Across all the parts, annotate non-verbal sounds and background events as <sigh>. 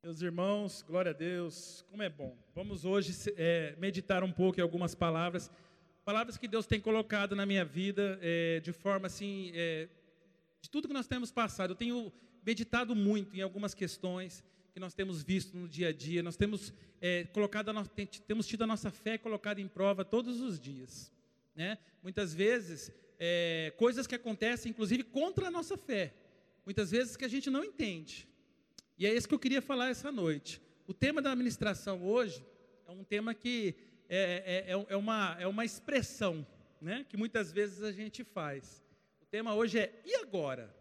Meus irmãos, glória a Deus, como é bom. Vamos hoje é, meditar um pouco em algumas palavras, palavras que Deus tem colocado na minha vida é, de forma assim, é, de tudo que nós temos passado. Eu tenho meditado muito em algumas questões que nós temos visto no dia a dia. Nós temos é, colocado, a, temos tido a nossa fé colocada em prova todos os dias, né? Muitas vezes é, coisas que acontecem, inclusive contra a nossa fé, muitas vezes que a gente não entende. E é isso que eu queria falar essa noite. O tema da administração hoje é um tema que é, é, é, é uma, é uma expressão né, que muitas vezes a gente faz. O tema hoje é e agora?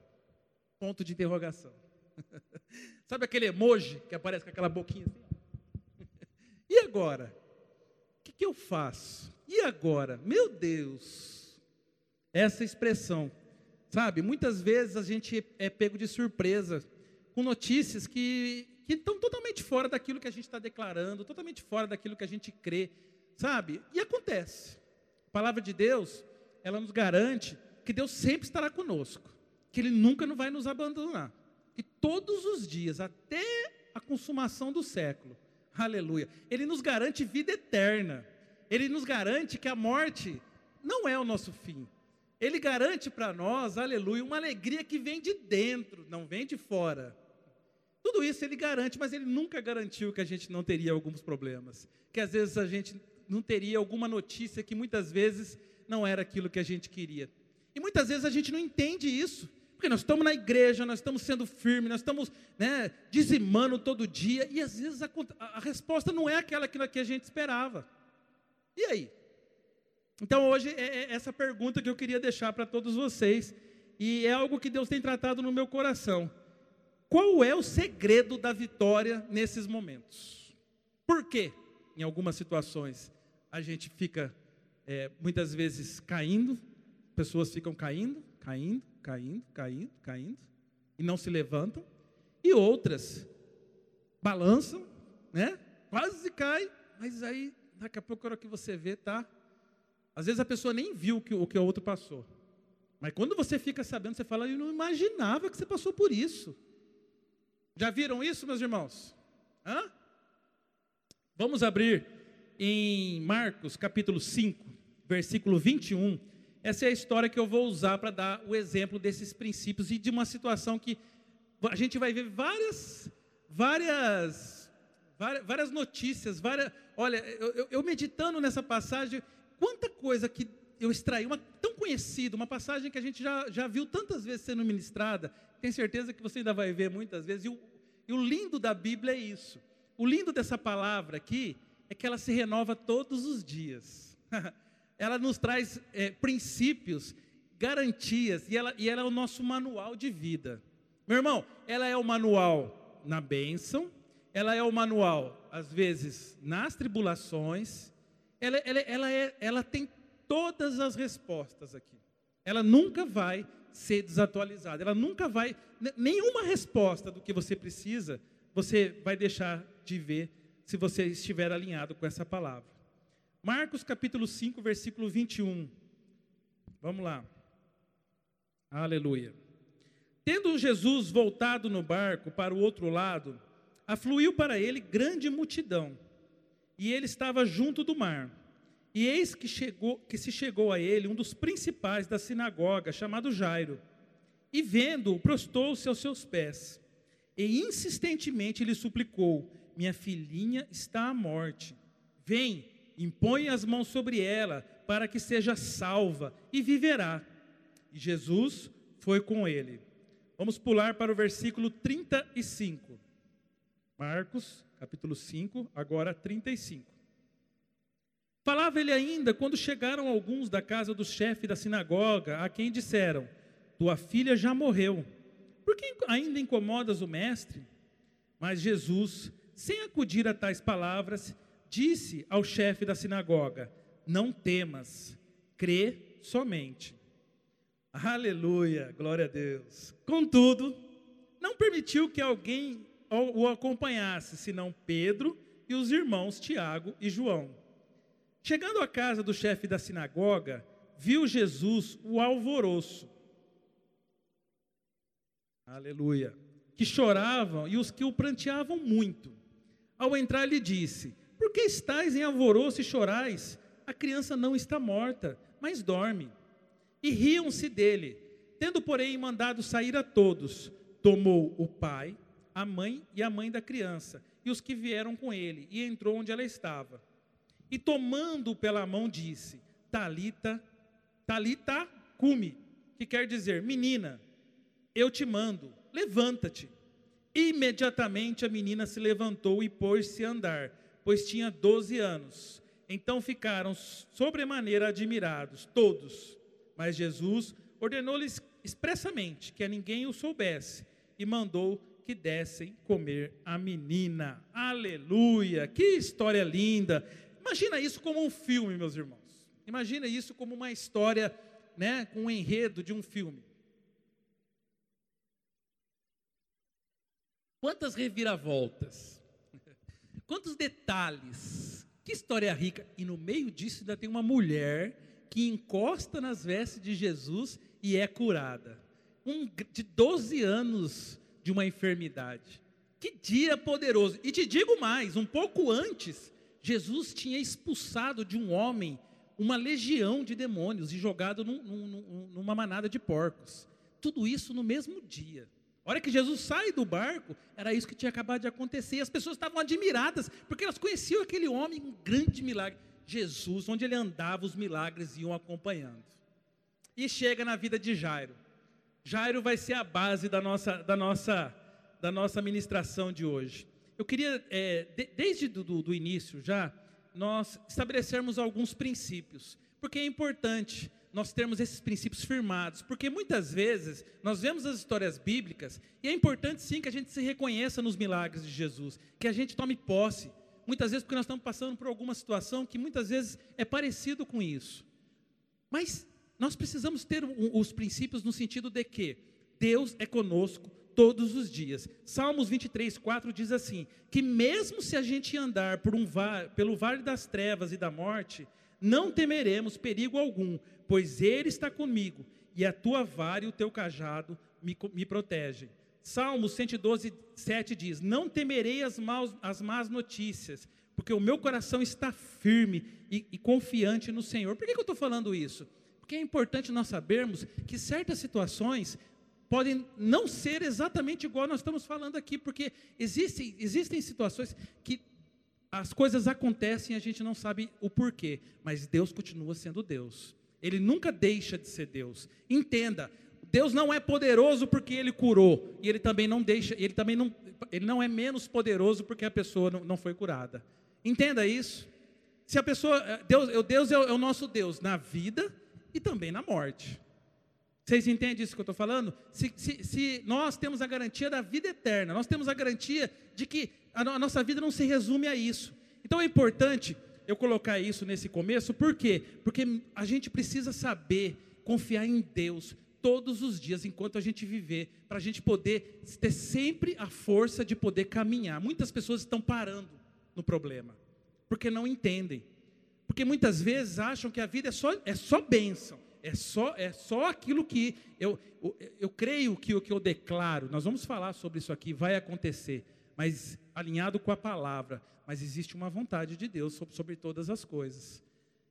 Ponto de interrogação. <laughs> Sabe aquele emoji que aparece com aquela boquinha assim? <laughs> e agora? O que, que eu faço? E agora? Meu Deus! Essa expressão, sabe? Muitas vezes a gente é pego de surpresa com notícias que, que estão totalmente fora daquilo que a gente está declarando, totalmente fora daquilo que a gente crê, sabe? E acontece. A palavra de Deus, ela nos garante que Deus sempre estará conosco, que Ele nunca não vai nos abandonar. E todos os dias, até a consumação do século, aleluia, Ele nos garante vida eterna. Ele nos garante que a morte não é o nosso fim. Ele garante para nós, aleluia, uma alegria que vem de dentro, não vem de fora. Tudo isso ele garante, mas ele nunca garantiu que a gente não teria alguns problemas. Que às vezes a gente não teria alguma notícia que muitas vezes não era aquilo que a gente queria. E muitas vezes a gente não entende isso. Porque nós estamos na igreja, nós estamos sendo firmes, nós estamos né, dizimando todo dia, e às vezes a, a, resposta não é aquela que a gente esperava. E aí? Então hoje é, é essa pergunta que eu queria deixar para todos vocês, e é algo que Deus tem tratado no meu coração. Qual é o segredo da vitória nesses momentos? Por quê? Em algumas situações a gente fica é, muitas vezes caindo, pessoas ficam caindo, caindo, caindo, caindo, caindo, e não se levantam, e outras balançam, né? Quase cai, mas aí daqui a pouco a hora que você vê, tá? Às vezes a pessoa nem viu o que o que o outro passou. Mas quando você fica sabendo, você fala, eu não imaginava que você passou por isso. Já viram isso, meus irmãos? Hã? Vamos abrir em Marcos capítulo 5, versículo 21. Essa é a história que eu vou usar para dar o exemplo desses princípios e de uma situação que a gente vai ver várias, várias, várias, notícias, várias. Olha, eu, eu meditando nessa passagem, quanta coisa que eu extraí, uma tão conhecida, uma passagem que a gente já, já viu tantas vezes sendo ministrada, tenho certeza que você ainda vai ver muitas vezes, e o, e o lindo da Bíblia é isso. O lindo dessa palavra aqui é que ela se renova todos os dias. <laughs> ela nos traz é, princípios, garantias, e ela, e ela é o nosso manual de vida. Meu irmão, ela é o manual na bênção, ela é o manual, às vezes, nas tribulações, ela, ela, ela, é, ela tem todas as respostas aqui. Ela nunca vai ser desatualizada. Ela nunca vai, nenhuma resposta do que você precisa, você vai deixar de ver se você estiver alinhado com essa palavra. Marcos capítulo 5, versículo 21. Vamos lá. Aleluia. Tendo Jesus voltado no barco para o outro lado, afluiu para ele grande multidão, e ele estava junto do mar. E eis que, chegou, que se chegou a ele um dos principais da sinagoga, chamado Jairo. E vendo-o, prostou-se aos seus pés. E insistentemente lhe suplicou: Minha filhinha está à morte. Vem, impõe as mãos sobre ela, para que seja salva, e viverá. E Jesus foi com ele. Vamos pular para o versículo 35. Marcos, capítulo 5, agora 35. Falava ele ainda quando chegaram alguns da casa do chefe da sinagoga, a quem disseram: Tua filha já morreu, por que ainda incomodas o mestre? Mas Jesus, sem acudir a tais palavras, disse ao chefe da sinagoga: Não temas, crê somente. Aleluia, glória a Deus. Contudo, não permitiu que alguém o acompanhasse, senão Pedro e os irmãos Tiago e João. Chegando à casa do chefe da sinagoga, viu Jesus o alvoroço. Aleluia. que choravam e os que o pranteavam muito. Ao entrar, lhe disse: Por que estáis em alvoroço e chorais? A criança não está morta, mas dorme. E riam-se dele. Tendo, porém, mandado sair a todos, tomou o pai, a mãe e a mãe da criança, e os que vieram com ele, e entrou onde ela estava. E tomando-o pela mão, disse: Talita, Talita, cume, que quer dizer, menina, eu te mando, levanta-te. Imediatamente a menina se levantou e pôs-se a andar, pois tinha doze anos. Então ficaram sobremaneira admirados, todos. Mas Jesus ordenou-lhes expressamente que a ninguém o soubesse e mandou que dessem comer a menina. Aleluia! Que história linda! Imagina isso como um filme, meus irmãos. Imagina isso como uma história, né, com um enredo de um filme. Quantas reviravoltas, <laughs> quantos detalhes, que história rica. E no meio disso ainda tem uma mulher que encosta nas vestes de Jesus e é curada. Um, de 12 anos de uma enfermidade. Que dia poderoso. E te digo mais: um pouco antes, Jesus tinha expulsado de um homem uma legião de demônios e jogado num, num, numa manada de porcos. Tudo isso no mesmo dia. A hora que Jesus sai do barco, era isso que tinha acabado de acontecer. E as pessoas estavam admiradas, porque elas conheciam aquele homem, um grande milagre. Jesus, onde ele andava, os milagres iam acompanhando. E chega na vida de Jairo. Jairo vai ser a base da nossa, da nossa, da nossa ministração de hoje. Eu queria, é, de, desde do, do, início já, nós estabelecermos alguns princípios, porque é importante nós termos esses princípios firmados, porque muitas vezes nós vemos as histórias bíblicas e é importante sim que a gente se reconheça nos milagres de Jesus, que a gente tome posse. Muitas vezes porque nós estamos passando por alguma situação que muitas vezes é parecido com isso. Mas nós precisamos ter os princípios no sentido de que Deus é conosco todos os dias. Salmos 23, 4 diz assim: que mesmo se a gente andar por um pelo vale das trevas e da morte, não temeremos perigo algum, pois Ele está comigo, e a tua vara e o teu cajado me, me protegem. Salmos 112, 7 diz: Não temerei as, maus, as más notícias, porque o meu coração está firme e, e confiante no Senhor. Por que, que eu estou falando isso? Porque é importante nós sabermos que certas situações podem não ser exatamente igual nós estamos falando aqui, porque existem, existem situações que as coisas acontecem e a gente não sabe o porquê, mas Deus continua sendo Deus. Ele nunca deixa de ser Deus. Entenda, Deus não é poderoso porque ele curou, e ele também não deixa, ele também não, ele não é menos poderoso porque a pessoa não, não foi curada. Entenda isso. Se a pessoa, Deus, Deus é o nosso Deus na vida e também na morte. Vocês entendem isso que eu estou falando? Se, se, se, nós temos a garantia da vida eterna, nós temos a garantia de que a, a nossa vida não se resume a isso. Então é importante eu colocar isso nesse começo, por quê? Porque a gente precisa saber confiar em Deus todos os dias enquanto a gente viver, para a gente poder ter sempre a força de poder caminhar. Muitas pessoas estão parando no problema, porque não entendem. Porque muitas vezes acham que a vida é só, é só bênção. É só, é só aquilo que eu, eu, eu creio que o que eu declaro, nós vamos falar sobre isso aqui, vai acontecer, mas alinhado com a palavra. Mas existe uma vontade de Deus sobre, sobre todas as coisas.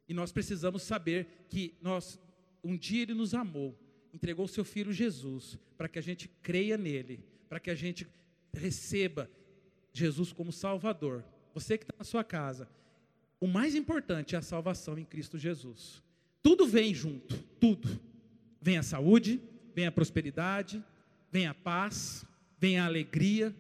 E nós precisamos saber que nós, um dia Ele nos amou, entregou seu Filho Jesus, para que a gente creia nele, para que a gente receba Jesus como Salvador. Você que está na sua casa, o mais importante é a salvação em Cristo Jesus. Tudo vem junto, tudo. Vem a saúde, vem a prosperidade, vem a paz, vem a alegria.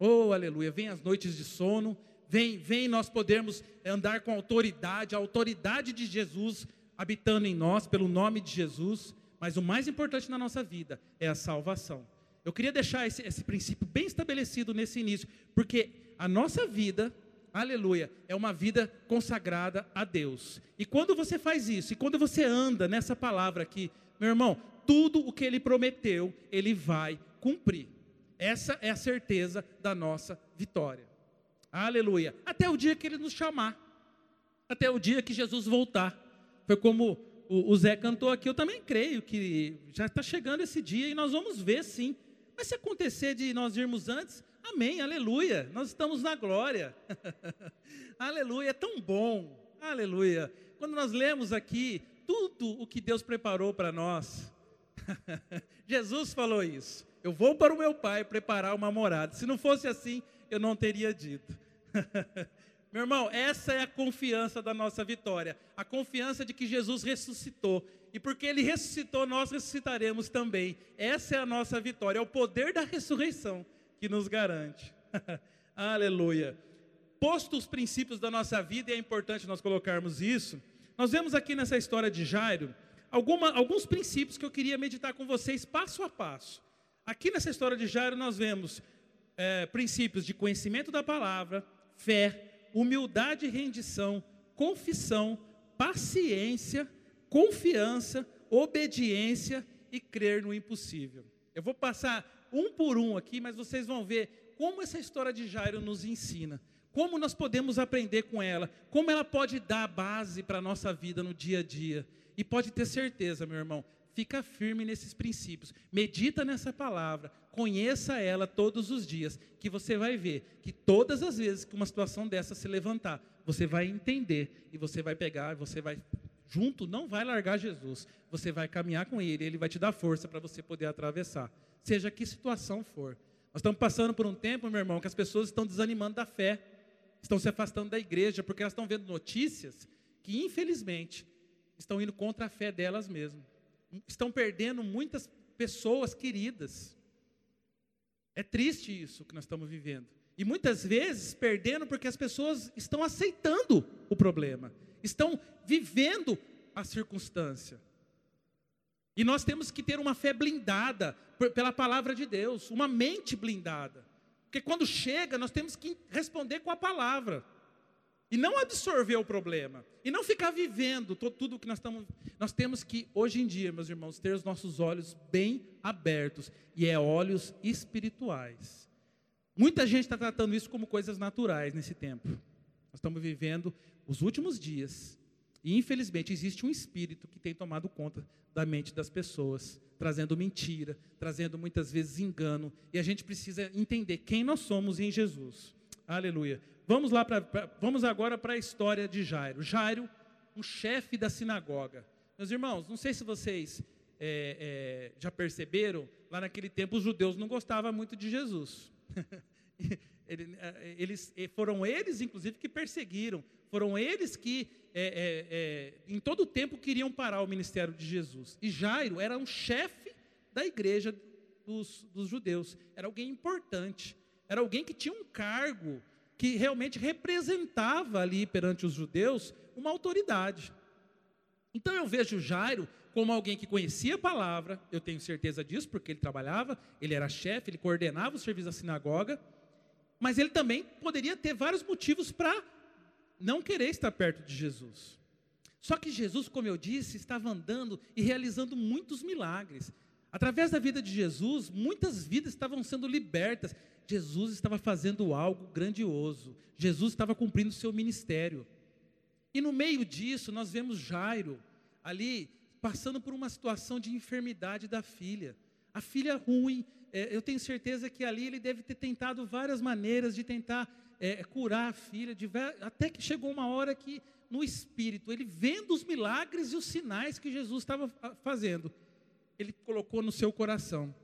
Oh, aleluia, vem as noites de sono, vem, vem nós podermos andar com autoridade, a autoridade de Jesus habitando em nós pelo nome de Jesus, mas o mais importante na nossa vida é a salvação. Eu queria deixar esse, esse princípio bem estabelecido nesse início, porque a nossa vida aleluia, é uma vida consagrada a Deus. E quando você faz isso, e quando você anda nessa palavra aqui, meu irmão, tudo o que ele prometeu, ele vai cumprir. Essa é a certeza da nossa vitória. Aleluia. Até o dia que ele nos chamar. Até o dia que Jesus voltar. Foi como o, Zé cantou aqui, eu também creio que já está chegando esse dia e nós vamos ver sim Mas se acontecer de nós irmos antes, amém, aleluia, nós estamos na glória. <laughs> aleluia, é tão bom, aleluia. Quando nós lemos aqui tudo o que Deus preparou para nós, <laughs> Jesus falou isso. Eu vou para o meu pai preparar uma morada. Se não fosse assim, eu não teria dito. <laughs> meu irmão, essa é a confiança da nossa vitória. A confiança de que Jesus ressuscitou. E porque ele ressuscitou, nós ressuscitaremos também. Essa é a nossa vitória. É o poder da ressurreição que nos garante. <laughs> Aleluia. Posto os princípios da nossa vida, e é importante nós colocarmos isso. Nós vemos aqui nessa história de Jairo alguma, alguns princípios que eu queria meditar com vocês passo a passo. Aqui nessa história de Jairo nós vemos é, princípios de conhecimento da palavra, fé, humildade e rendição, confissão, paciência, confiança, obediência e crer no impossível. Eu vou passar um por um aqui, mas vocês vão ver como essa história de Jairo nos ensina. Como nós podemos aprender com ela? Como ela pode dar base para a nossa vida no dia a dia? E pode ter certeza, meu irmão, fica firme nesses princípios, medita nessa palavra, conheça ela todos os dias, que você vai ver que todas as vezes que uma situação dessa se levantar, você vai entender e você vai pegar, você vai junto, não vai largar Jesus, você vai caminhar com ele, ele vai te dar força para você poder atravessar, seja que situação for. Nós estamos passando por um tempo, meu irmão, que as pessoas estão desanimando da fé, estão se afastando da igreja, porque elas estão vendo notícias que, infelizmente, estão indo contra a fé delas mesmas. Estão perdendo muitas pessoas queridas. É triste isso que nós estamos vivendo. E muitas vezes perdendo porque as pessoas estão aceitando o problema, estão vivendo a circunstância. E nós temos que ter uma fé blindada pela palavra de Deus, uma mente blindada. Porque quando chega, nós temos que responder com a palavra. E não absorver o problema. E não ficar vivendo tudo o que nós estamos. Nós temos que, hoje em dia, meus irmãos, ter os nossos olhos bem abertos. E é olhos espirituais. Muita gente está tratando isso como coisas naturais nesse tempo. Nós estamos vivendo os últimos dias. E, infelizmente, existe um espírito que tem tomado conta da mente das pessoas, trazendo mentira, trazendo muitas vezes engano. E a gente precisa entender quem nós somos em Jesus. Aleluia. Vamos lá pra, pra vamos agora para a história de Jairo. Jairo, um chefe da sinagoga. Meus irmãos, não sei se vocês é, é, já perceberam, lá naquele tempo os judeus não gostavam muito de Jesus. <laughs> É, eles, foram eles, inclusive, que perseguiram. Foram eles que, é, é, é, em todo o tempo, queriam parar o ministério de Jesus. E Jairo era um chefe da igreja dos, dos judeus. Era alguém importante. Era alguém que tinha um cargo que realmente representava ali perante os judeus uma autoridade. Então eu vejo Jairo como alguém que conhecia a palavra, eu tenho certeza disso, porque ele trabalhava, ele era chefe, ele coordenava o serviço da sinagoga, mas ele também poderia ter vários motivos para não querer estar perto de Jesus. Só que Jesus, como eu disse, estava andando e realizando muitos milagres. Através da vida de Jesus, muitas vidas estavam sendo libertas. Jesus estava fazendo algo grandioso. Jesus estava cumprindo o seu ministério. E no meio disso, nós vemos Jairo ali passando por uma situação de enfermidade da filha. A filha ruim, eu tenho certeza que ali ele deve ter tentado várias maneiras de tentar é, curar a filha, de, até que chegou uma hora que, no espírito, ele vendo os milagres e os sinais que Jesus estava fazendo, ele colocou no seu coração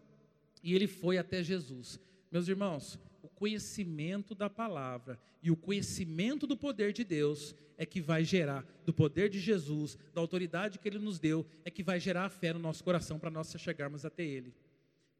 e ele foi até Jesus. Meus irmãos, o conhecimento da palavra e o conhecimento do poder de Deus é que vai gerar, do poder de Jesus, da autoridade que Ele nos deu, é que vai gerar a fé no nosso coração para nós chegarmos até Ele.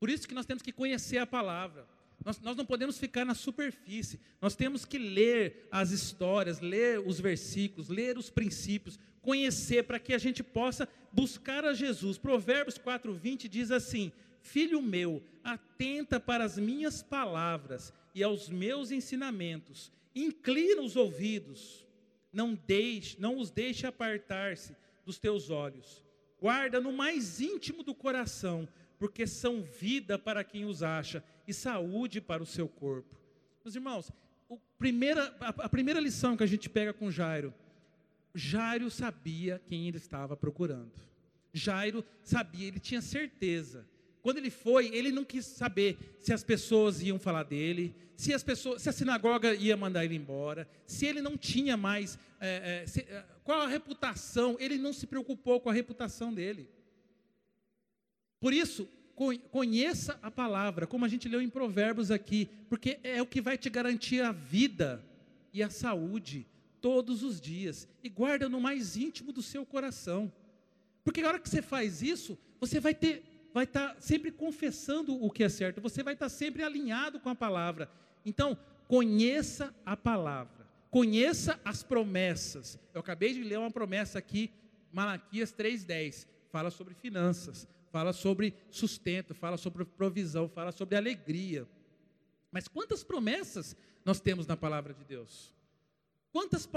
Por isso que nós temos que conhecer a palavra. Nós, nós, não podemos ficar na superfície. Nós temos que ler as histórias, ler os versículos, ler os princípios, conhecer para que a gente possa buscar a Jesus. Provérbios 4:20 diz assim: Filho meu, atenta para as minhas palavras e aos meus ensinamentos. Inclina os ouvidos, não deixe, não os deixe apartar-se dos teus olhos. Guarda no mais íntimo do coração, porque são vida para quem os acha e saúde para o seu corpo. Meus irmãos, primeira, a, a primeira lição que a gente pega com Jairo, Jairo sabia quem ele estava procurando. Jairo sabia, ele tinha certeza Quando ele foi, ele não quis saber se as pessoas iam falar dele, se as pessoas, se a sinagoga ia mandar ele embora, se ele não tinha mais é, é, se, é, qual a reputação. Ele não se preocupou com a reputação dele. Por isso, conheça a palavra, como a gente leu em Provérbios aqui, porque é o que vai te garantir a vida e a saúde todos os dias. E guarda no mais íntimo do seu coração. Porque a hora que você faz isso, você vai ter vai estar tá sempre confessando o que é certo, você vai estar tá sempre alinhado com a palavra. Então, conheça a palavra, conheça as promessas. Eu acabei de ler uma promessa aqui, Malaquias 3,10, fala sobre finanças, fala sobre sustento, fala sobre provisão, fala sobre alegria. Mas quantas promessas nós temos na palavra de Deus? Quantas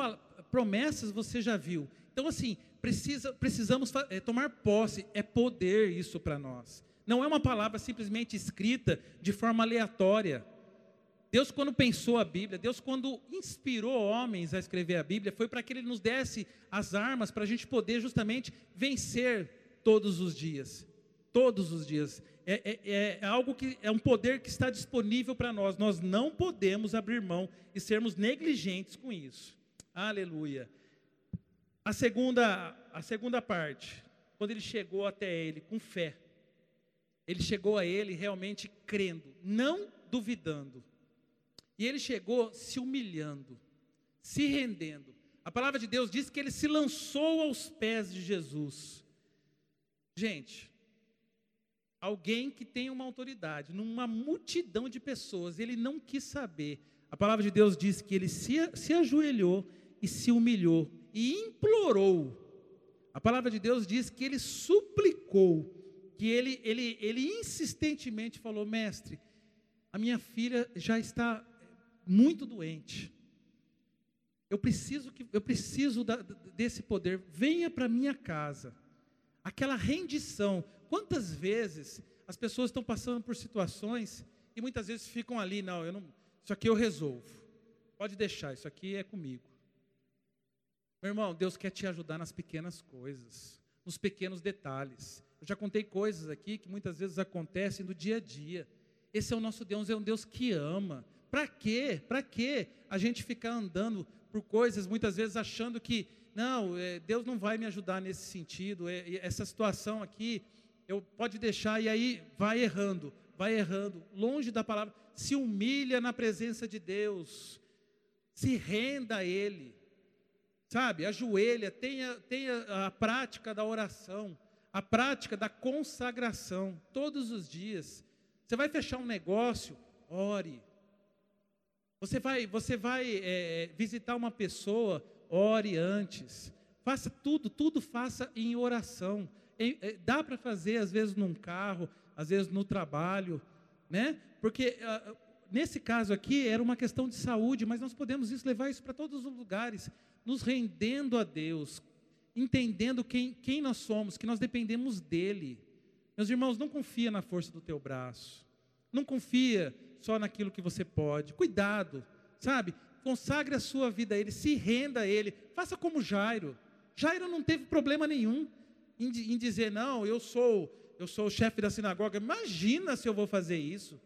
promessas você já viu? Então, assim, precisa, precisamos é, tomar posse, é poder isso para nós. Não é uma palavra simplesmente escrita de forma aleatória. Deus, quando pensou a Bíblia, Deus, quando inspirou homens a escrever a Bíblia, foi para que Ele nos desse as armas para a gente poder justamente vencer todos os dias. Todos os dias. É, é, é, algo que é um poder que está disponível para nós. Nós não podemos abrir mão e sermos negligentes com isso. Aleluia. A segunda, a segunda parte, quando ele chegou até ele com fé, ele chegou a ele realmente crendo, não duvidando. E ele chegou se humilhando, se rendendo. A palavra de Deus diz que ele se lançou aos pés de Jesus. Gente, alguém que tem uma autoridade, numa multidão de pessoas, ele não quis saber. A palavra de Deus diz que ele se, se ajoelhou e se humilhou e implorou. A palavra de Deus diz que ele suplicou, que ele, ele, ele insistentemente falou: Mestre, a minha filha já está muito doente. Eu preciso, que, eu preciso da, desse poder. Venha para minha casa. Aquela rendição. Quantas vezes as pessoas estão passando por situações e muitas vezes ficam ali, não, eu não, isso aqui eu resolvo. Pode deixar, isso aqui é comigo. Meu irmão, Deus quer te ajudar nas pequenas coisas, nos pequenos detalhes. Eu já contei coisas aqui que muitas vezes acontecem no dia a dia. Esse é o nosso Deus, é um Deus que ama. Para quê? Para quê a gente ficar andando por coisas, muitas vezes achando que, não, é, Deus não vai me ajudar nesse sentido, é, essa situação aqui, eu pode deixar, e aí vai errando, vai errando, longe da palavra, se humilha na presença de Deus, se renda a Ele sabe? Ajoelha, tenha, tenha a prática da oração, a prática da consagração, todos os dias. Você vai fechar um negócio, ore. Você vai, você vai é, visitar uma pessoa, ore antes. Faça tudo, tudo faça em oração. Dá para fazer, às vezes, num carro, às vezes no trabalho, né? Porque uh, nesse caso aqui era uma questão de saúde, mas nós podemos isso, levar isso para todos os lugares nos rendendo a Deus, entendendo quem, quem nós somos, que nós dependemos dEle. Meus irmãos, não confia na força do teu braço, não confia só naquilo que você pode, cuidado, sabe? Consagre a sua vida a Ele, se renda a Ele, faça como Jairo. Jairo não teve problema nenhum em, em dizer, não, eu sou, eu sou o chefe da sinagoga, imagina se eu vou fazer isso.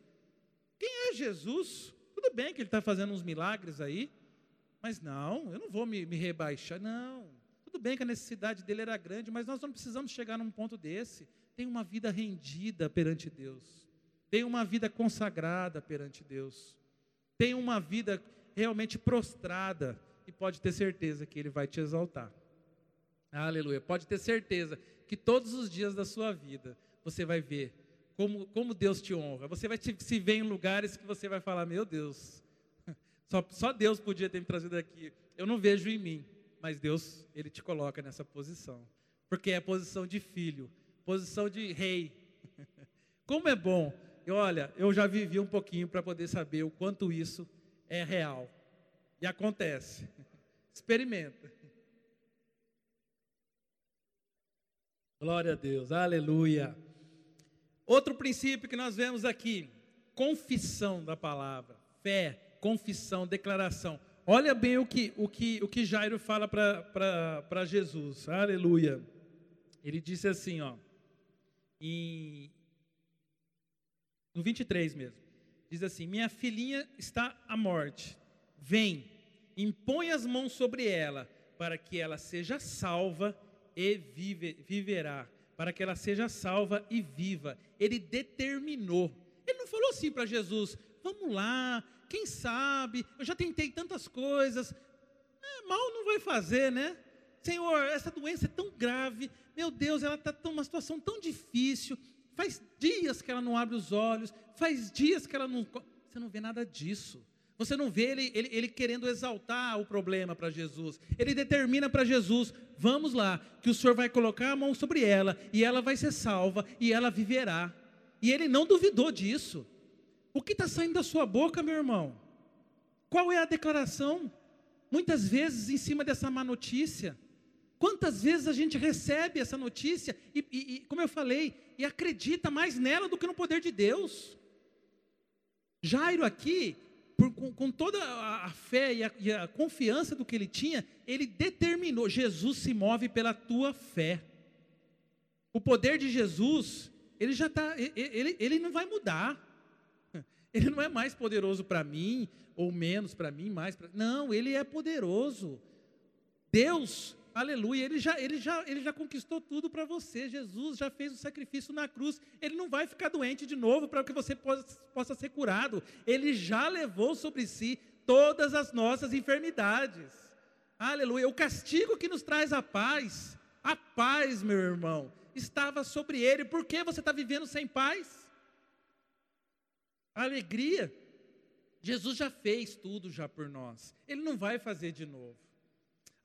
Quem é Jesus? Tudo bem que ele está fazendo uns milagres aí, mas não, eu não vou me, me rebaixar. Não. Tudo bem que a necessidade dele era grande, mas nós não precisamos chegar num ponto desse. Tem uma vida rendida perante Deus. Tem uma vida consagrada perante Deus. Tem uma vida realmente prostrada. E pode ter certeza que Ele vai te exaltar. Aleluia. Pode ter certeza que todos os dias da sua vida você vai ver como, como Deus te honra. Você vai te, se ver em lugares que você vai falar: Meu Deus, <laughs> só, só Deus podia ter me trazido aqui. Eu não vejo em mim, mas Deus, Ele te coloca nessa posição. Porque é posição de filho, posição de rei. <laughs> Como é bom. E olha, eu já vivi um pouquinho para poder saber o quanto isso é real. E acontece. <laughs> Experimenta. Glória a Deus, aleluia. Outro princípio que nós vemos aqui: confissão da palavra, fé confissão, declaração. Olha bem o que, o que, o que Jairo fala para Jesus. Aleluia. Ele disse assim, ó, em no 23 mesmo. Diz assim: Minha filhinha está à morte. Vem, impõe as mãos sobre ela, para que ela seja salva e vive, viverá. Para que ela seja salva e viva. Ele determinou. Ele não falou assim para Jesus: Vamos lá, quem sabe? Eu já tentei tantas coisas. É, mal não vai fazer, né? Senhor, essa doença é tão grave. Meu Deus, ela está numa situação tão difícil. Faz dias que ela não abre os olhos, faz dias que ela não. Você não vê nada disso. Você não vê ele, ele, ele querendo exaltar o problema para Jesus. Ele determina para Jesus: vamos lá, que o Senhor vai colocar a mão sobre ela, e ela vai ser salva, e ela viverá. E ele não duvidou disso. O que está saindo da sua boca, meu irmão? Qual é a declaração? Muitas vezes em cima dessa má notícia. Quantas vezes a gente recebe essa notícia e, e, e, como eu falei, e acredita mais nela do que no poder de Deus? Jairo aqui, por, com, com, toda a, fé e a, e a confiança do que ele tinha, ele determinou: Jesus se move pela tua fé. O poder de Jesus, ele já está, ele, ele não vai mudar. <laughs> Ele não é mais poderoso para mim, ou menos para mim, mais para. Não, ele é poderoso. Deus Aleluia, ele já, ele já, ele já conquistou tudo para você. Jesus já fez o sacrifício na cruz. Ele não vai ficar doente de novo para que você possa, possa ser curado. Ele já levou sobre si todas as nossas enfermidades. Aleluia. O castigo que nos traz a paz, a paz, meu irmão, estava sobre ele. Por que você está vivendo sem paz? A alegria. Jesus já fez tudo já por nós. Ele não vai fazer de novo.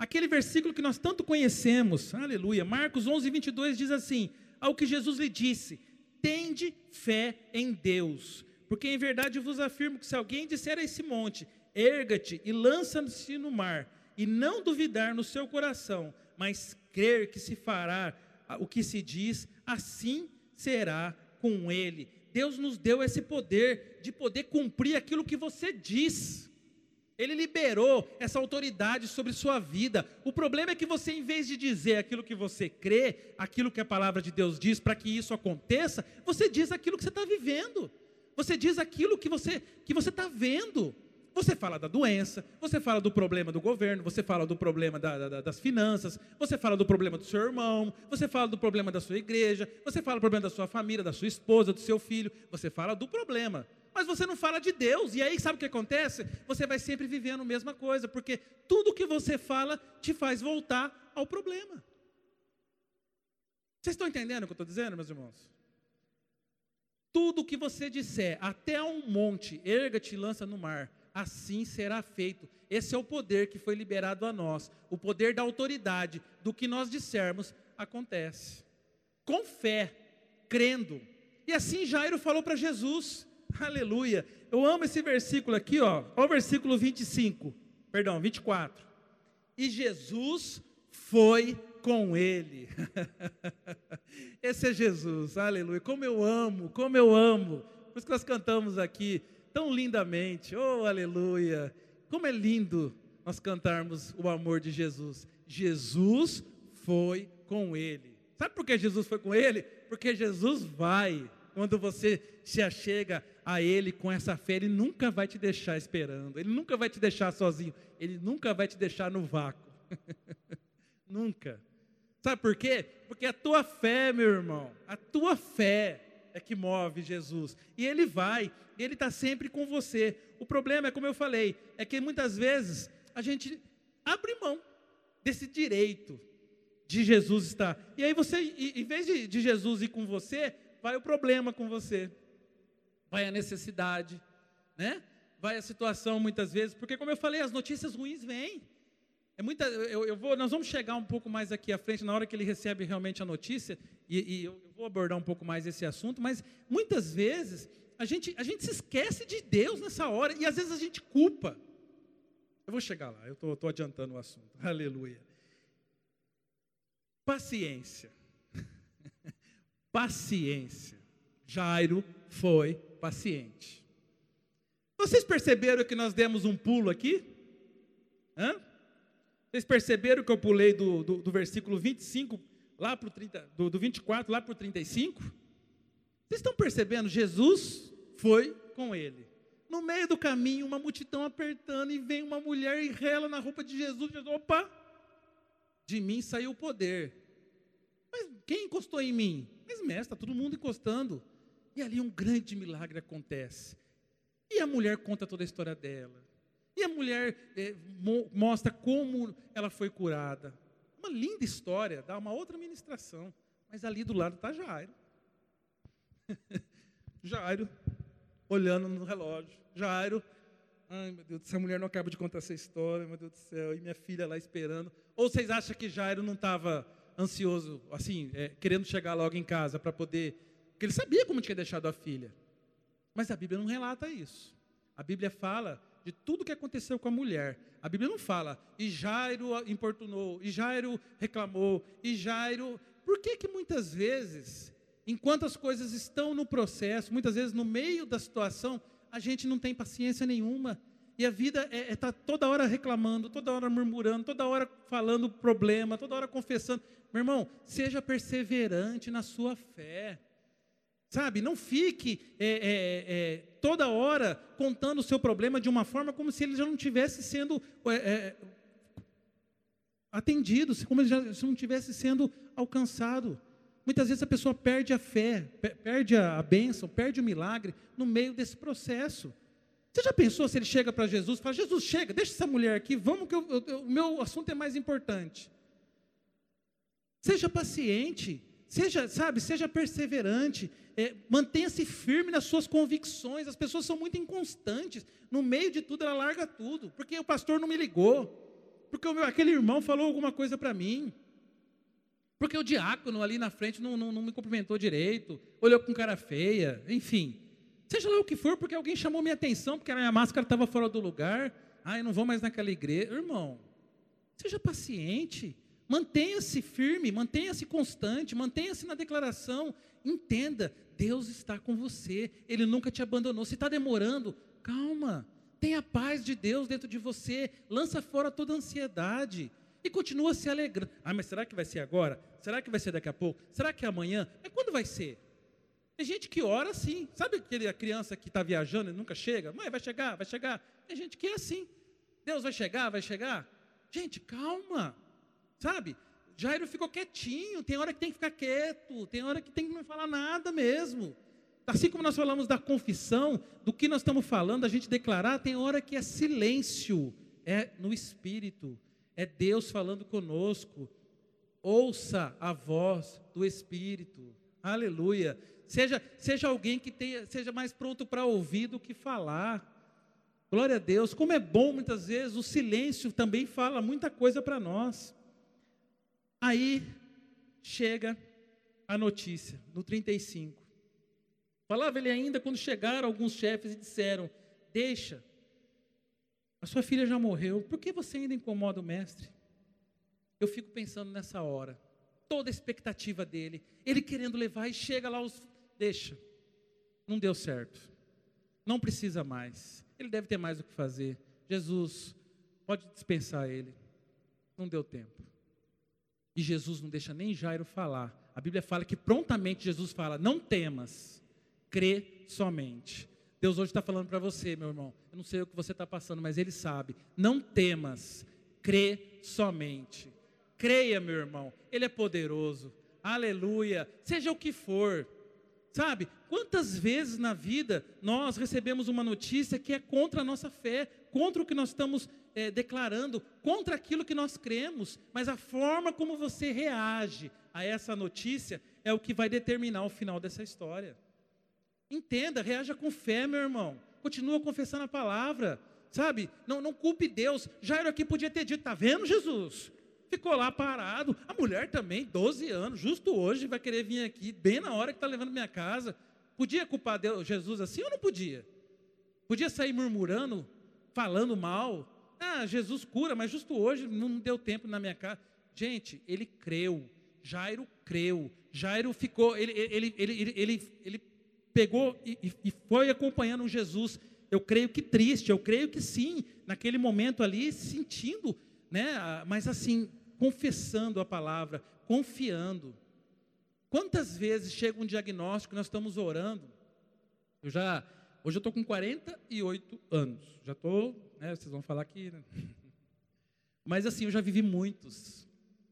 Aquele versículo que nós tanto conhecemos, aleluia, Marcos 11, 22 diz assim: Ao que Jesus lhe disse, tende fé em Deus, porque em verdade vos afirmo que se alguém disser a esse monte, erga-te e lança-se no mar, e não duvidar no seu coração, mas crer que se fará o que se diz, assim será com ele. Deus nos deu esse poder de poder cumprir aquilo que você diz. Ele liberou essa autoridade sobre sua vida. O problema é que você, em vez de dizer aquilo que você crê, aquilo que a palavra de Deus diz para que isso aconteça, você diz aquilo que você está vivendo. Você diz aquilo que você que você está vendo. Você fala da doença, você fala do problema do governo, você fala do problema da, da, das finanças, você fala do problema do seu irmão, você fala do problema da sua igreja, você fala do problema da sua família, da sua esposa, do seu filho, você fala do problema mas você não fala de Deus. E aí, sabe o que acontece? Você vai sempre vivendo a mesma coisa, porque tudo que você fala te faz voltar ao problema. Vocês estão entendendo o que eu estou dizendo, meus irmãos? Tudo que você disser, até um monte, erga-te e lança no mar, assim será feito. Esse é o poder que foi liberado a nós. O poder da autoridade, do que nós dissermos, acontece. Com fé, crendo. E assim Jairo falou para Jesus: Aleluia. Eu amo esse versículo aqui, ó. Olha o versículo 25. Perdão, 24. E Jesus foi com ele. <laughs> Esse é Jesus. Aleluia. Como eu amo, como eu amo. Por isso que nós cantamos aqui tão lindamente. Oh, aleluia. Como é lindo nós cantarmos o amor de Jesus. Jesus foi com ele. Sabe por que Jesus foi com ele? Porque Jesus vai quando você se achega a Ele com essa fé, Ele nunca vai te deixar esperando, Ele nunca vai te deixar sozinho, Ele nunca vai te deixar no vácuo. <laughs> nunca. Sabe por quê? Porque a tua fé, meu irmão, a tua fé é que move Jesus. E Ele vai, Ele está sempre com você. O problema é, como eu falei, é que muitas vezes a gente abre mão desse direito de Jesus estar. E aí você, em vez de, de Jesus ir com você, vai o problema com você, vai a necessidade, né? Vai a situação muitas vezes, porque como eu falei, as notícias ruins vêm. É muita, eu, eu, vou, nós vamos chegar um pouco mais aqui à frente na hora que ele recebe realmente a notícia e, e eu, eu vou abordar um pouco mais esse assunto. Mas muitas vezes a gente, a gente se esquece de Deus nessa hora e às vezes a gente culpa. Eu vou chegar lá, eu estou adiantando o assunto. <laughs> Aleluia. Paciência <laughs> paciência. Jairo foi paciente. Vocês perceberam que nós demos um pulo aqui? Hã? Vocês perceberam que eu pulei do, do, do versículo 25 lá para o 30, do, do 24 lá para o 35? Vocês estão percebendo? Jesus foi com ele. No meio do caminho, uma multidão apertando, e vem uma mulher e rela na roupa de Jesus. Jesus, opa, de mim saiu o poder. Mas quem encostou em mim? Mas, mestre, está todo mundo encostando. E ali um grande milagre acontece. E a mulher conta toda a história dela. E a mulher é, mo mostra como ela foi curada. Uma linda história, dá uma outra ministração. Mas ali do lado está Jairo. <laughs> Jairo, olhando no relógio. Jairo, ai meu Deus, essa mulher não acaba de contar essa história, meu Deus do céu. E minha filha lá esperando. Ou vocês acham que Jairo não estava ansioso, assim, é, querendo chegar logo em casa para poder. Porque ele sabia como tinha deixado a filha. Mas a Bíblia não relata isso. A Bíblia fala de tudo que aconteceu com a mulher. A Bíblia não fala, e Jairo importunou, e Jairo reclamou, e Jairo. Por que que muitas vezes, enquanto as coisas estão no processo, muitas vezes no meio da situação, a gente não tem paciência nenhuma? E a vida está é, é tá toda hora reclamando, toda hora murmurando, toda hora falando problema, toda hora confessando. Meu irmão, seja perseverante na sua fé. Sabe, não fique é, é, é, toda hora contando o seu problema de uma forma como se ele já não tivesse sendo é, é, atendido, como ele já não tivesse sendo alcançado. Muitas vezes a pessoa perde a fé, perde a bênção, perde o milagre no meio desse processo. Você já pensou se ele chega para Jesus e fala: Jesus, chega, deixa essa mulher aqui, vamos que o meu assunto é mais importante. Seja paciente, seja, sabe, seja perseverante, é, mantenha-se firme nas suas convicções. As pessoas são muito inconstantes. No meio de tudo, ela larga tudo. Porque o pastor não me ligou. Porque meu, aquele irmão falou alguma coisa para mim. Porque o diácono ali na frente não, não, não me cumprimentou direito. Olhou com cara feia. Enfim. Seja lá o que for, porque alguém chamou minha atenção, porque a minha máscara estava fora do lugar. Ah, eu não vou mais naquela igreja. Irmão, seja paciente. Mantenha-se firme, mantenha-se constante, mantenha-se na declaração. Entenda, Deus está com você, Ele nunca te abandonou. Se está demorando, calma, tenha a paz de Deus dentro de você, lança fora toda a ansiedade e continua se alegrando. Ah, mas será que vai ser agora? Será que vai ser daqui a pouco? Será que é amanhã? Mas quando vai ser? Tem gente que ora assim, sabe aquele, a criança que está viajando e nunca chega? Mãe, vai chegar, vai chegar. Tem gente que é assim. Deus vai chegar, vai chegar. Gente, calma. Sabe? Jairo ficou quietinho, tem hora que tem que ficar quieto, tem hora que tem que não falar nada mesmo. Assim como nós falamos da confissão, do que nós estamos falando, a gente declarar, tem hora que é silêncio, é no espírito, é Deus falando conosco. Ouça a voz do espírito. Aleluia. Seja, seja alguém que tenha, seja mais pronto para ouvir do que falar. Glória a Deus. Como é bom muitas vezes o silêncio também fala muita coisa para nós. Aí chega a notícia, no 35. Falava ele ainda quando chegaram alguns chefes e disseram: Deixa, a sua filha já morreu, por que você ainda incomoda o mestre? Eu fico pensando nessa hora, toda a expectativa dele, ele querendo levar e chega lá, os, deixa, não deu certo, não precisa mais, ele deve ter mais o que fazer. Jesus, pode dispensar ele, não deu tempo. E Jesus não deixa nem Jairo falar. A Bíblia fala que prontamente Jesus fala: Não temas, crê somente. Deus hoje está falando para você, meu irmão. Eu não sei o que você está passando, mas Ele sabe. Não temas, crê somente. Creia, meu irmão. Ele é poderoso. Aleluia. Seja o que for. Sabe, quantas vezes na vida nós recebemos uma notícia que é contra a nossa fé, contra o que nós estamos é, declarando, contra aquilo que nós cremos, mas a forma como você reage a essa notícia é o que vai determinar o final dessa história. Entenda, reaja com fé, meu irmão. Continua confessando a palavra, sabe? Não, não culpe Deus. Jairo aqui podia ter dito, tá vendo, Jesus? ficou lá parado. A mulher também, 12 anos, justo hoje, vai querer vir aqui, bem na hora que está levando minha casa. Podia culpar Deus, Jesus assim ou não podia? Podia sair murmurando, falando mal. Ah, Jesus cura, mas justo hoje não deu tempo na minha casa. Gente, ele creu. Jairo creu. Jairo ficou, ele, ele, ele, ele, ele, pegou e, e foi acompanhando Jesus. Eu creio que triste, eu creio que sim, naquele momento ali, sentindo, né? Mas assim, confessando a palavra, confiando. Quantas vezes chega um diagnóstico, nós estamos orando, eu já Hoje eu estou com 48 anos. Já estou, né, vocês vão falar que. Né? <laughs> Mas assim, eu já vivi muitos,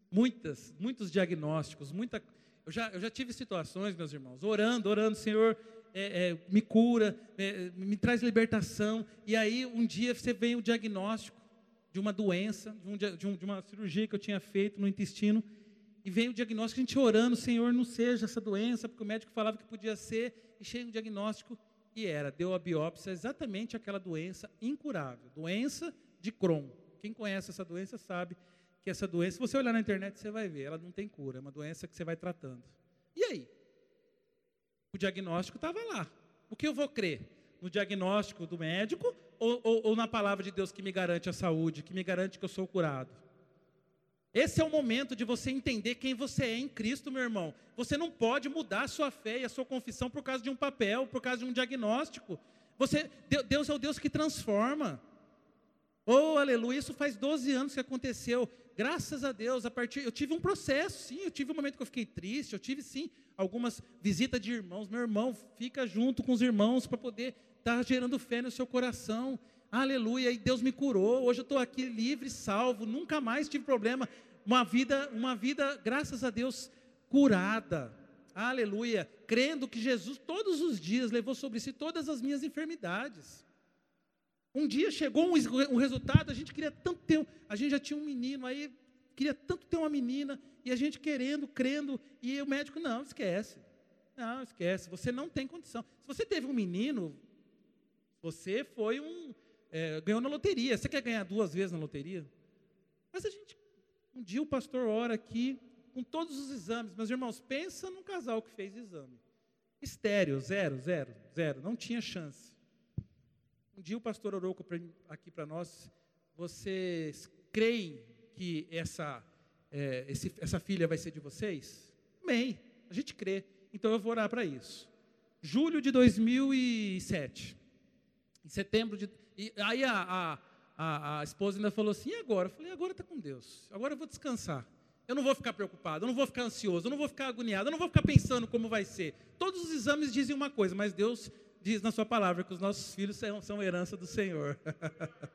muitas, muitos diagnósticos, muita. Eu já, eu já tive situações, meus irmãos, orando, orando, Senhor, é, é, me cura, é, me traz libertação. E aí um dia você vem o diagnóstico de uma doença, de, um, de, um, de uma cirurgia que eu tinha feito no intestino, e vem o diagnóstico, a gente orando, Senhor, não seja essa doença, porque o médico falava que podia ser, e chega o diagnóstico, e era, deu a biópsia, exatamente aquela doença incurável, doença de Crohn. Quem conhece essa doença sabe que essa doença, se você olhar na internet, você vai ver, ela não tem cura, é uma doença que você vai tratando. E aí? O diagnóstico estava lá. O que eu vou crer? No diagnóstico do médico ou, ou, ou na palavra de Deus que me garante a saúde, que me garante que eu sou curado? Esse é o momento de você entender quem você é em Cristo, meu irmão. Você não pode mudar a sua fé e a sua confissão por causa de um papel, por causa de um diagnóstico. Você, Deus é o Deus que transforma. Oh, aleluia, isso faz 12 anos que aconteceu. Graças a Deus, a partir eu tive um processo, sim, eu tive um momento que eu fiquei triste, eu tive sim algumas visitas de irmãos. Meu irmão fica junto com os irmãos para poder estar tá gerando fé no seu coração. Aleluia, e Deus me curou. Hoje eu estou aqui livre, salvo, nunca mais tive problema. Uma vida, uma vida, graças a Deus, curada. Aleluia, crendo que Jesus todos os dias levou sobre si todas as minhas enfermidades. Um dia chegou um, um resultado, a gente queria tanto ter, a gente já tinha um menino aí, queria tanto ter uma menina, e a gente querendo, crendo, e o médico, não, esquece. Não, esquece, você não tem condição. Se você teve um menino, você foi um, é, ganhou na loteria. Você quer ganhar duas vezes na loteria? Mas a gente, um dia o pastor ora aqui com todos os exames. Meus irmãos, pensa num casal que fez exame. Estéreo, zero, zero, zero, não tinha chance. Um dia o pastor orou aqui para nós. Vocês creem que essa, é, esse, essa filha vai ser de vocês? Amém. A gente crê. Então eu vou orar para isso. Julho de 2007. Em setembro de. E aí a, a, a, a esposa ainda falou assim: e agora? Eu falei: agora está com Deus. Agora eu vou descansar. Eu não vou ficar preocupado, eu não vou ficar ansioso, eu não vou ficar agoniado, eu não vou ficar pensando como vai ser. Todos os exames dizem uma coisa, mas Deus diz na sua palavra que os nossos filhos são, são herança do Senhor.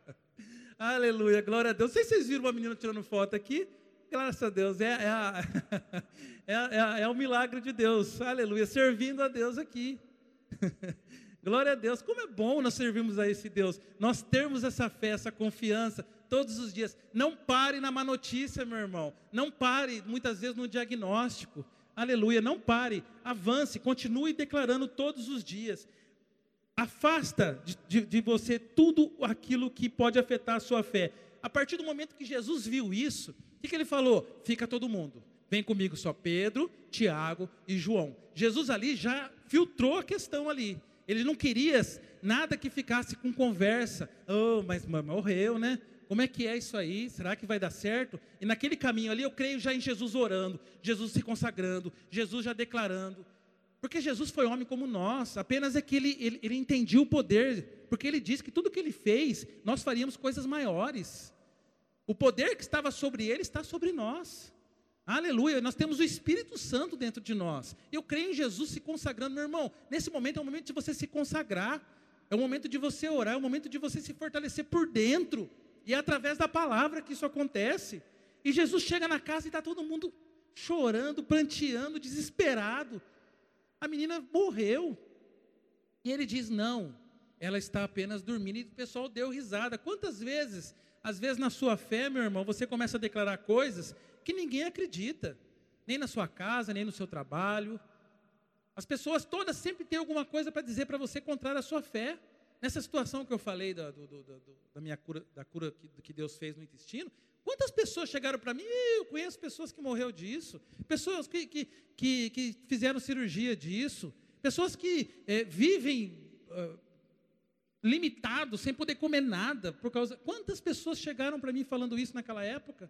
<laughs> Aleluia, glória a Deus. Não sei se vocês viram uma menina tirando foto aqui. Graças a Deus, é, é, a, <laughs> é, é, é o milagre de Deus. Aleluia, servindo a Deus aqui. <laughs> Glória a Deus, como é bom nós servirmos a esse Deus, nós termos essa fé, essa confiança todos os dias. Não pare na má notícia, meu irmão, não pare muitas vezes no diagnóstico, aleluia, não pare, avance, continue declarando todos os dias. Afasta de, de, de você tudo aquilo que pode afetar a sua fé. A partir do momento que Jesus viu isso, o que, que ele falou? Fica todo mundo. Vem comigo só Pedro, Tiago e João. Jesus ali já filtrou a questão ali. Ele não queria nada que ficasse com conversa. Oh, mas morreu, né? Como é que é isso aí? Será que vai dar certo? E naquele caminho ali, eu creio já em Jesus orando, Jesus se consagrando, Jesus já declarando. Porque Jesus foi homem como nós, apenas é que ele, ele, ele entendia o poder, porque ele disse que tudo que ele fez, nós faríamos coisas maiores. O poder que estava sobre ele está sobre nós. Aleluia, nós temos o Espírito Santo dentro de nós. Eu creio em Jesus se consagrando, meu irmão. Nesse momento é o momento de você se consagrar, é o momento de você orar, é o momento de você se fortalecer por dentro. E é através da palavra que isso acontece. E Jesus chega na casa e está todo mundo chorando, pranteando, desesperado. A menina morreu. E ele diz: Não, ela está apenas dormindo. E o pessoal deu risada. Quantas vezes, às vezes na sua fé, meu irmão, você começa a declarar coisas que ninguém acredita, nem na sua casa, nem no seu trabalho. As pessoas todas sempre têm alguma coisa para dizer para você contrário à sua fé. Nessa situação que eu falei da, do, do, do, da minha cura, da cura que, que Deus fez no intestino, quantas pessoas chegaram para mim? Eu conheço pessoas que morreram disso, pessoas que, que, que, que fizeram cirurgia disso, pessoas que é, vivem uh, limitados, sem poder comer nada, por causa. Quantas pessoas chegaram para mim falando isso naquela época?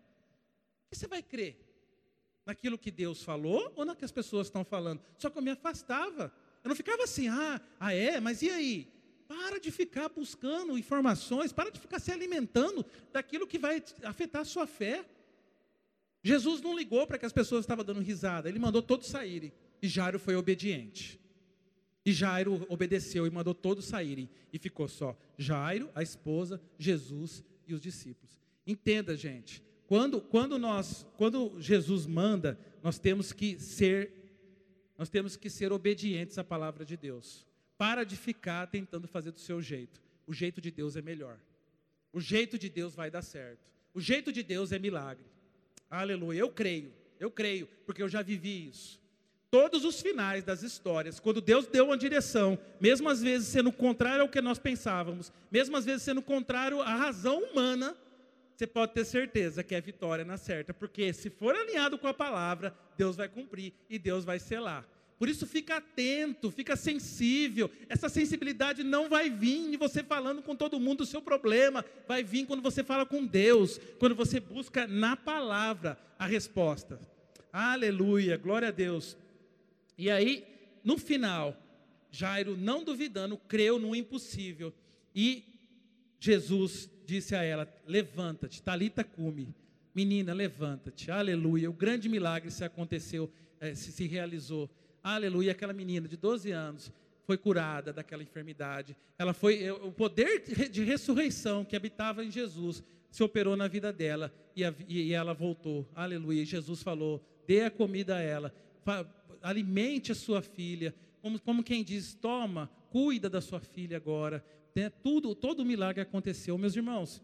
Você vai crer? Naquilo que Deus falou ou na que as pessoas estão falando? Só que eu me afastava. Eu não ficava assim, ah, ah é, mas e aí? Para de ficar buscando informações, para de ficar se alimentando daquilo que vai afetar a sua fé. Jesus não ligou para que as pessoas estavam dando risada, ele mandou todos saírem. E Jairo foi obediente. E Jairo obedeceu e mandou todos saírem. E ficou só Jairo, a esposa, Jesus e os discípulos. Entenda, gente. Quando, quando, nós, quando Jesus manda, nós temos que ser nós temos que ser obedientes à palavra de Deus. Para de ficar tentando fazer do seu jeito. O jeito de Deus é melhor. O jeito de Deus vai dar certo. O jeito de Deus é milagre. Aleluia. Eu creio. Eu creio, porque eu já vivi isso. Todos os finais das histórias, quando Deus deu uma direção, mesmo às vezes sendo contrário ao que nós pensávamos, mesmo às vezes sendo contrário à razão humana, você pode ter certeza que é vitória na certa, porque se for alinhado com a palavra, Deus vai cumprir e Deus vai selar. Por isso fica atento, fica sensível. Essa sensibilidade não vai vir de você falando com todo mundo o seu problema, vai vir quando você fala com Deus, quando você busca na palavra a resposta. Aleluia, glória a Deus. E aí, no final, Jairo, não duvidando, creu no impossível. E Jesus disse a ela: Levanta-te, Talita cume. Menina, levanta-te. Aleluia. O grande milagre se aconteceu, eh, se, realizou. Aleluia. Aquela menina de 12 anos foi curada daquela enfermidade. Ela foi eh, o poder de ressurreição que habitava em Jesus se operou na vida dela e, a, e ela voltou. Aleluia. Jesus falou: dê a comida a ela alimente a sua filha, como, como quem diz, toma, cuida da sua filha agora. Né? Tudo, todo o milagre aconteceu. Meus irmãos,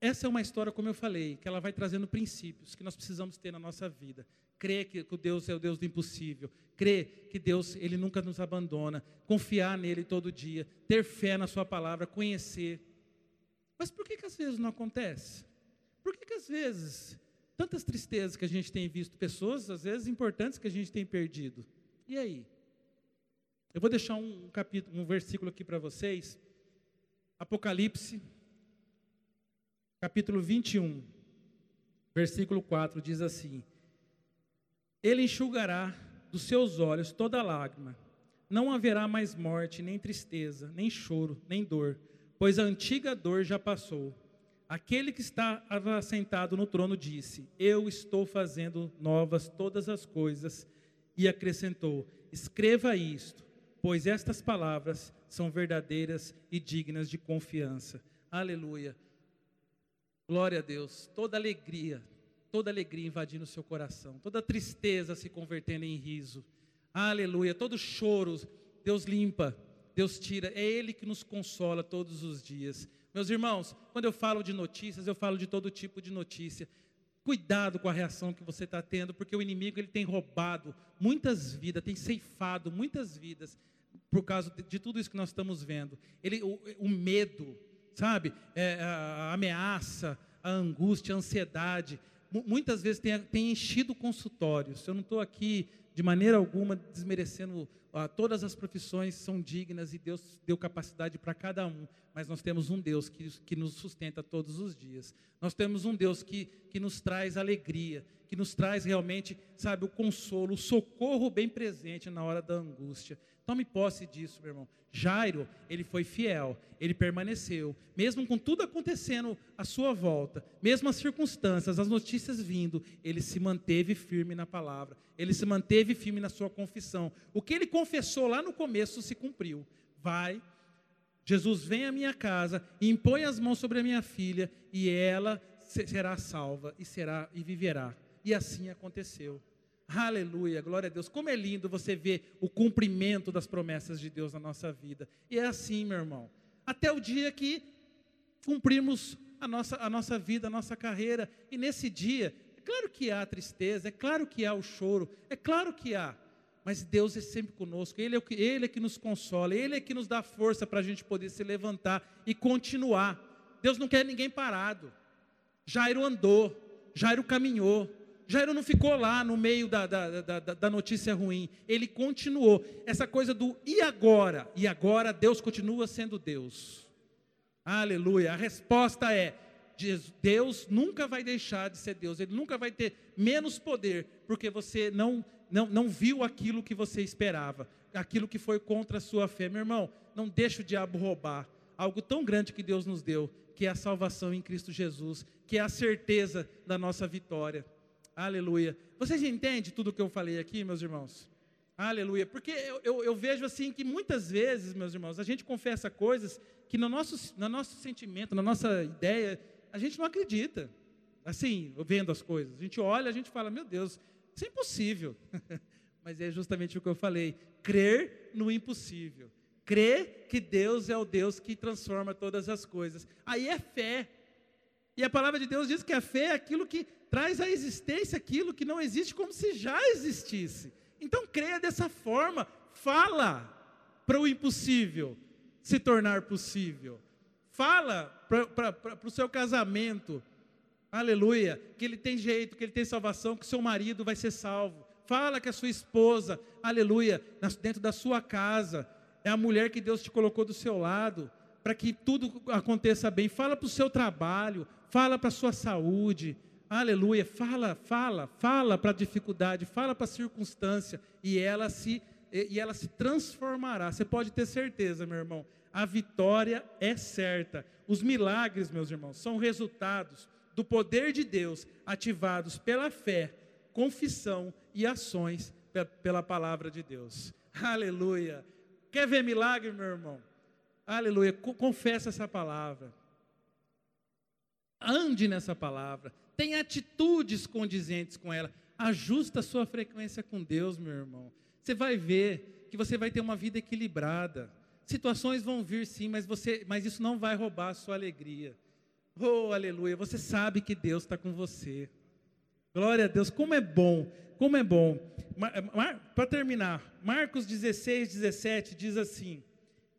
essa é uma história, como eu falei, que ela vai trazendo princípios que nós precisamos ter na nossa vida. Crer que, que Deus é o Deus do impossível. Crer que Deus, Ele nunca nos abandona. Confiar nele todo dia. Ter fé na Sua palavra. Conhecer. Mas por que, que às vezes não acontece? Por que, que às vezes tantas tristezas que a gente tem visto, pessoas às vezes importantes que a gente tem perdido. E aí? Eu vou deixar um capítulo, um versículo aqui para vocês. Apocalipse, capítulo 21, versículo 4 diz assim: Ele enxugará dos seus olhos toda lágrima. Não haverá mais morte, nem tristeza, nem choro, nem dor, pois a antiga dor já passou. Aquele que está assentado no trono disse: Eu estou fazendo novas todas as coisas. E acrescentou: Escreva isto, pois estas palavras são verdadeiras e dignas de confiança. Aleluia. Glória a Deus. Toda alegria, toda alegria invadindo o seu coração, toda tristeza se convertendo em riso. Aleluia. Todo choro, Deus limpa, Deus tira. É Ele que nos consola todos os dias. Meus irmãos, quando eu falo de notícias, eu falo de todo tipo de notícia. Cuidado com a reação que você está tendo, porque o inimigo ele tem roubado muitas vidas, tem ceifado muitas vidas por causa de, tudo isso que nós estamos vendo. Ele, o, o medo, sabe, é, a, ameaça, a angústia, a ansiedade, muitas vezes tem, tem enchido consultórios. Eu não estou aqui de maneira alguma desmerecendo ah, todas as profissões são dignas e Deus deu capacidade para cada um, mas nós temos um Deus que, que nos sustenta todos os dias. Nós temos um Deus que, que nos traz alegria, que nos traz realmente, sabe, o consolo, o socorro bem presente na hora da angústia. Tome posse disso, meu irmão. Jairo, ele foi fiel, ele permaneceu, mesmo com tudo acontecendo à sua volta, mesmo as circunstâncias, as notícias vindo, ele se manteve firme na palavra, ele se manteve firme na sua confissão. O que ele confessou lá no começo se cumpriu. Vai, Jesus vem à minha casa, impõe as mãos sobre a minha filha e ela será salva e será e viverá. E assim aconteceu. Aleluia, glória a Deus. Como é lindo você ver o cumprimento das promessas de Deus na nossa vida. E é assim, meu irmão. Até o dia que cumprimos a nossa, a nossa vida, a nossa carreira. E nesse dia, é claro que há tristeza, é claro que há o choro, é claro que há. Mas Deus é sempre conosco, Ele é, que, Ele é que nos consola, Ele é que nos dá força para a gente poder se levantar e continuar. Deus não quer ninguém parado. Jairo andou, Jairo caminhou, Jairo não ficou lá no meio da, da, da, da, notícia ruim, ele continuou. Essa coisa do e agora? E agora Deus continua sendo Deus. Aleluia. A resposta é: Deus nunca vai deixar de ser Deus, Ele nunca vai ter menos poder, porque você não, não, não viu aquilo que você esperava, aquilo que foi contra a sua fé. Meu irmão, não deixe o diabo roubar algo tão grande que Deus nos deu, que é a salvação em Cristo Jesus, que é a certeza da nossa vitória. Aleluia. Vocês entendem tudo o que eu falei aqui, meus irmãos? Aleluia. Porque eu, eu, eu, vejo assim que muitas vezes, meus irmãos, a gente confessa coisas que no nosso, no nosso sentimento, na nossa ideia, a gente não acredita. Assim, vendo as coisas. A gente olha, a gente fala, meu Deus, isso é impossível. <laughs> Mas é justamente o que eu falei: crer no impossível. Crer que Deus é o Deus que transforma todas as coisas. Aí é fé. E a palavra de Deus diz que a fé é aquilo que traz à existência aquilo que não existe como se já existisse. Então creia dessa forma, fala para o impossível se tornar possível. Fala para o seu casamento, aleluia, que ele tem jeito, que ele tem salvação, que seu marido vai ser salvo. Fala que a sua esposa, aleluia, dentro da sua casa, é a mulher que Deus te colocou do seu lado, para que tudo aconteça bem. Fala para o seu trabalho, fala para a sua saúde, aleluia. Fala, fala, fala para a dificuldade, fala para a circunstância, e ela se e ela se transformará. Você pode ter certeza, meu irmão. A vitória é certa. Os milagres, meus irmãos, são resultados do poder de Deus ativados pela fé, confissão e ações pela palavra de Deus. Aleluia. Quer ver milagre, meu irmão? Aleluia. Confessa essa palavra. Ande nessa palavra. Tenha atitudes condizentes com ela. Ajusta a sua frequência com Deus, meu irmão. Você vai ver que você vai ter uma vida equilibrada. Situações vão vir sim, mas, você, mas isso não vai roubar a sua alegria. Oh, aleluia. Você sabe que Deus está com você. Glória a Deus. Como é bom, como é bom. Para terminar, Marcos 16, 17 diz assim: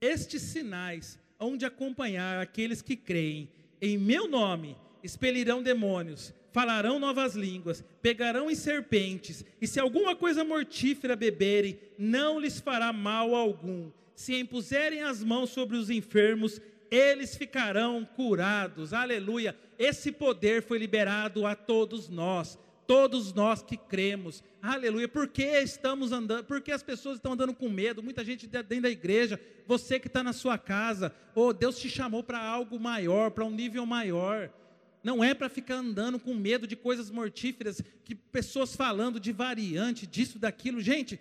Estes sinais hão de acompanhar aqueles que creem. Em meu nome expelirão demônios, falarão novas línguas, pegarão em serpentes, e se alguma coisa mortífera beberem, não lhes fará mal algum. Se impuserem as mãos sobre os enfermos, eles ficarão curados. Aleluia. Esse poder foi liberado a todos nós todos nós que cremos. Aleluia. Por que estamos andando? Por que as pessoas estão andando com medo? Muita gente dentro da igreja, você que está na sua casa, oh, Deus te chamou para algo maior, para um nível maior. Não é para ficar andando com medo de coisas mortíferas, que pessoas falando de variante, disso, daquilo. Gente,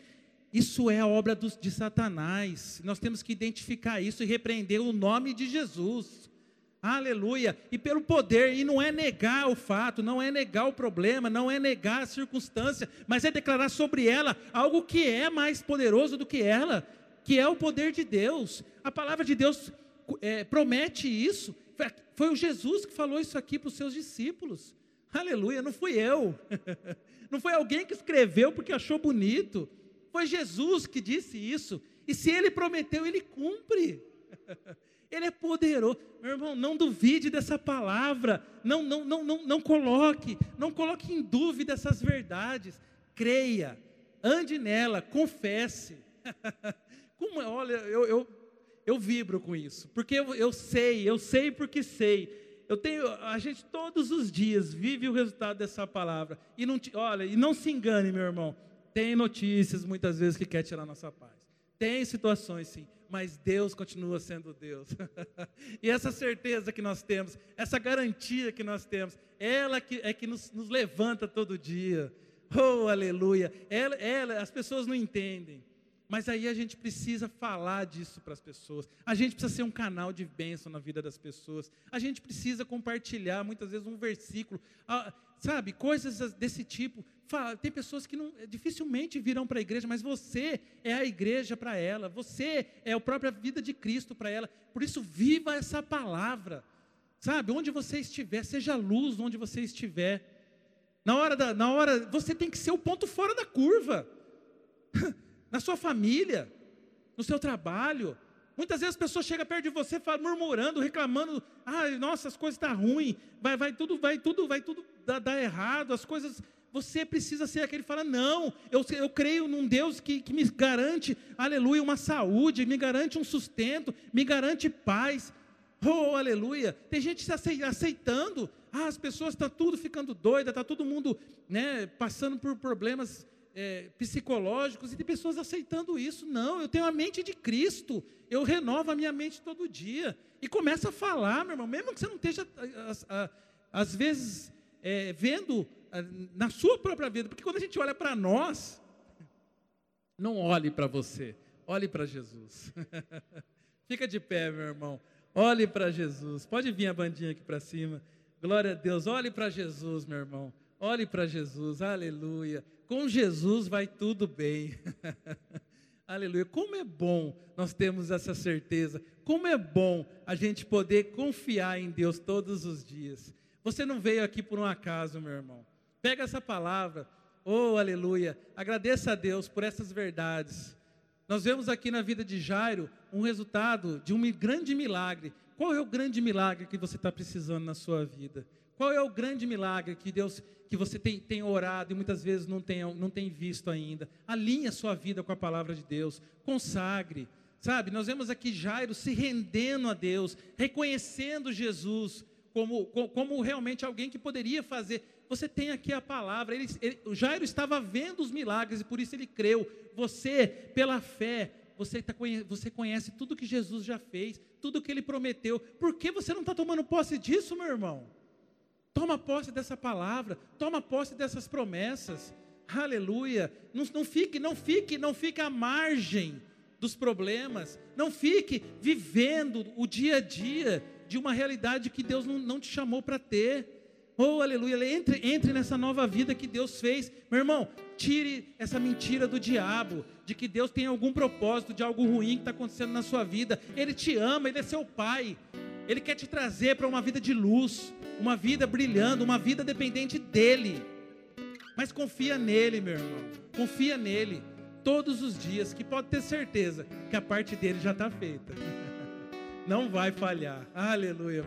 isso é a obra de Satanás. Nós temos que identificar isso e repreender o nome de Jesus. Aleluia. E pelo poder, e não é negar o fato, não é negar o problema, não é negar a circunstância, mas é declarar sobre ela algo que é mais poderoso do que ela, que é o poder de Deus. A palavra de Deus é, promete isso. Foi o Jesus que falou isso aqui para os seus discípulos. Aleluia, não fui eu. <laughs> Não foi alguém que escreveu porque achou bonito. Foi Jesus que disse isso. E se ele prometeu, ele cumpre. <laughs> Ele é poderoso. Meu irmão, não duvide dessa palavra. Não, não, não, não, não coloque, não coloque em dúvida essas verdades. Creia, ande nela, confesse. <laughs> Como, olha, eu, eu, eu vibro com isso, porque eu, eu sei, eu sei porque sei. Eu tenho, a gente todos os dias vive o resultado dessa palavra. E não, olha, e não se engane, meu irmão. Tem notícias muitas vezes que quer tirar nossa paz. Tem situações sim, mas Deus continua sendo Deus. <laughs> e essa certeza que nós temos, essa garantia que nós temos, ela que, é que nos, nos levanta todo dia. Oh, aleluia. Ela, ela, as pessoas não entendem. Mas aí a gente precisa falar disso para as pessoas. A gente precisa ser um canal de bênção na vida das pessoas. A gente precisa compartilhar muitas vezes um versículo, ah, sabe, coisas desse tipo. Tem pessoas que não, dificilmente virão para a igreja, mas você é a igreja para ela. Você é a própria vida de Cristo para ela. Por isso, viva essa palavra. Sabe, onde você estiver, seja luz onde você estiver. Na hora da, na hora, você tem que ser o ponto fora da curva. <laughs> na sua família, no seu trabalho. Muitas vezes as pessoas chegam perto de você murmurando, reclamando, ah, nossa, as coisas estão tá ruins, vai, vai tudo, vai tudo, vai tudo dar, dar, errado, as coisas. Você precisa ser aquele que fala, não, eu, eu creio num Deus que, que me garante, aleluia, uma saúde, me garante um sustento, me garante paz. Oh, aleluia. Tem gente se aceitando. Ah, as pessoas estão tá tudo ficando doida, está todo mundo né, passando por problemas é, psicológicos e de pessoas aceitando isso. Não, eu tenho a mente de Cristo, eu renovo a minha mente todo dia. E começa a falar, meu irmão, mesmo que você não esteja, às vezes, é, vendo na sua própria vida, porque quando a gente olha para nós, Não olhe para você, olhe para Jesus. <laughs> Fica de pé, meu irmão. Olhe para Jesus. Pode vir a bandinha aqui para cima. Glória a Deus. Olhe para Jesus, meu irmão. Olhe para Jesus. Aleluia. Com Jesus vai tudo bem. <laughs> Aleluia. Como é bom nós termos essa certeza. Como é bom a gente poder confiar em Deus todos os dias. Você não veio aqui por um acaso, meu irmão. Pega essa palavra. Oh, aleluia. Agradeça a Deus por essas verdades. Nós vemos aqui na vida de Jairo um resultado de um grande milagre. Qual é o grande milagre que você está precisando na sua vida? Qual é o grande milagre que Deus, que você tem, tem orado e muitas vezes não tem, não tem visto ainda? Alinhe a sua vida com a palavra de Deus, consagre. Sabe, nós vemos aqui Jairo se rendendo a Deus, reconhecendo Jesus como, como realmente alguém que poderia fazer. Você tem aqui a palavra. Ele, ele, Jairo estava vendo os milagres e por isso ele creu. Você, pela fé, você, tá, você conhece tudo que Jesus já fez, tudo que ele prometeu. Por que você não está tomando posse disso, meu irmão? Toma posse dessa palavra, toma posse dessas promessas. Aleluia. Não, não fique, não fique, não fique à margem dos problemas. Não fique vivendo o dia a dia de uma realidade que Deus não, não te chamou para ter. Oh, aleluia. Entre, entre nessa nova vida que Deus fez. Meu irmão, tire essa mentira do diabo, de que Deus tem algum propósito de algo ruim que está acontecendo na sua vida. Ele te ama, Ele é seu Pai. Ele quer te trazer para uma vida de luz, uma vida brilhando, uma vida dependente dEle. Mas confia nele, meu irmão. Confia nele todos os dias, que pode ter certeza que a parte dele já está feita. <laughs> Não vai falhar. Aleluia.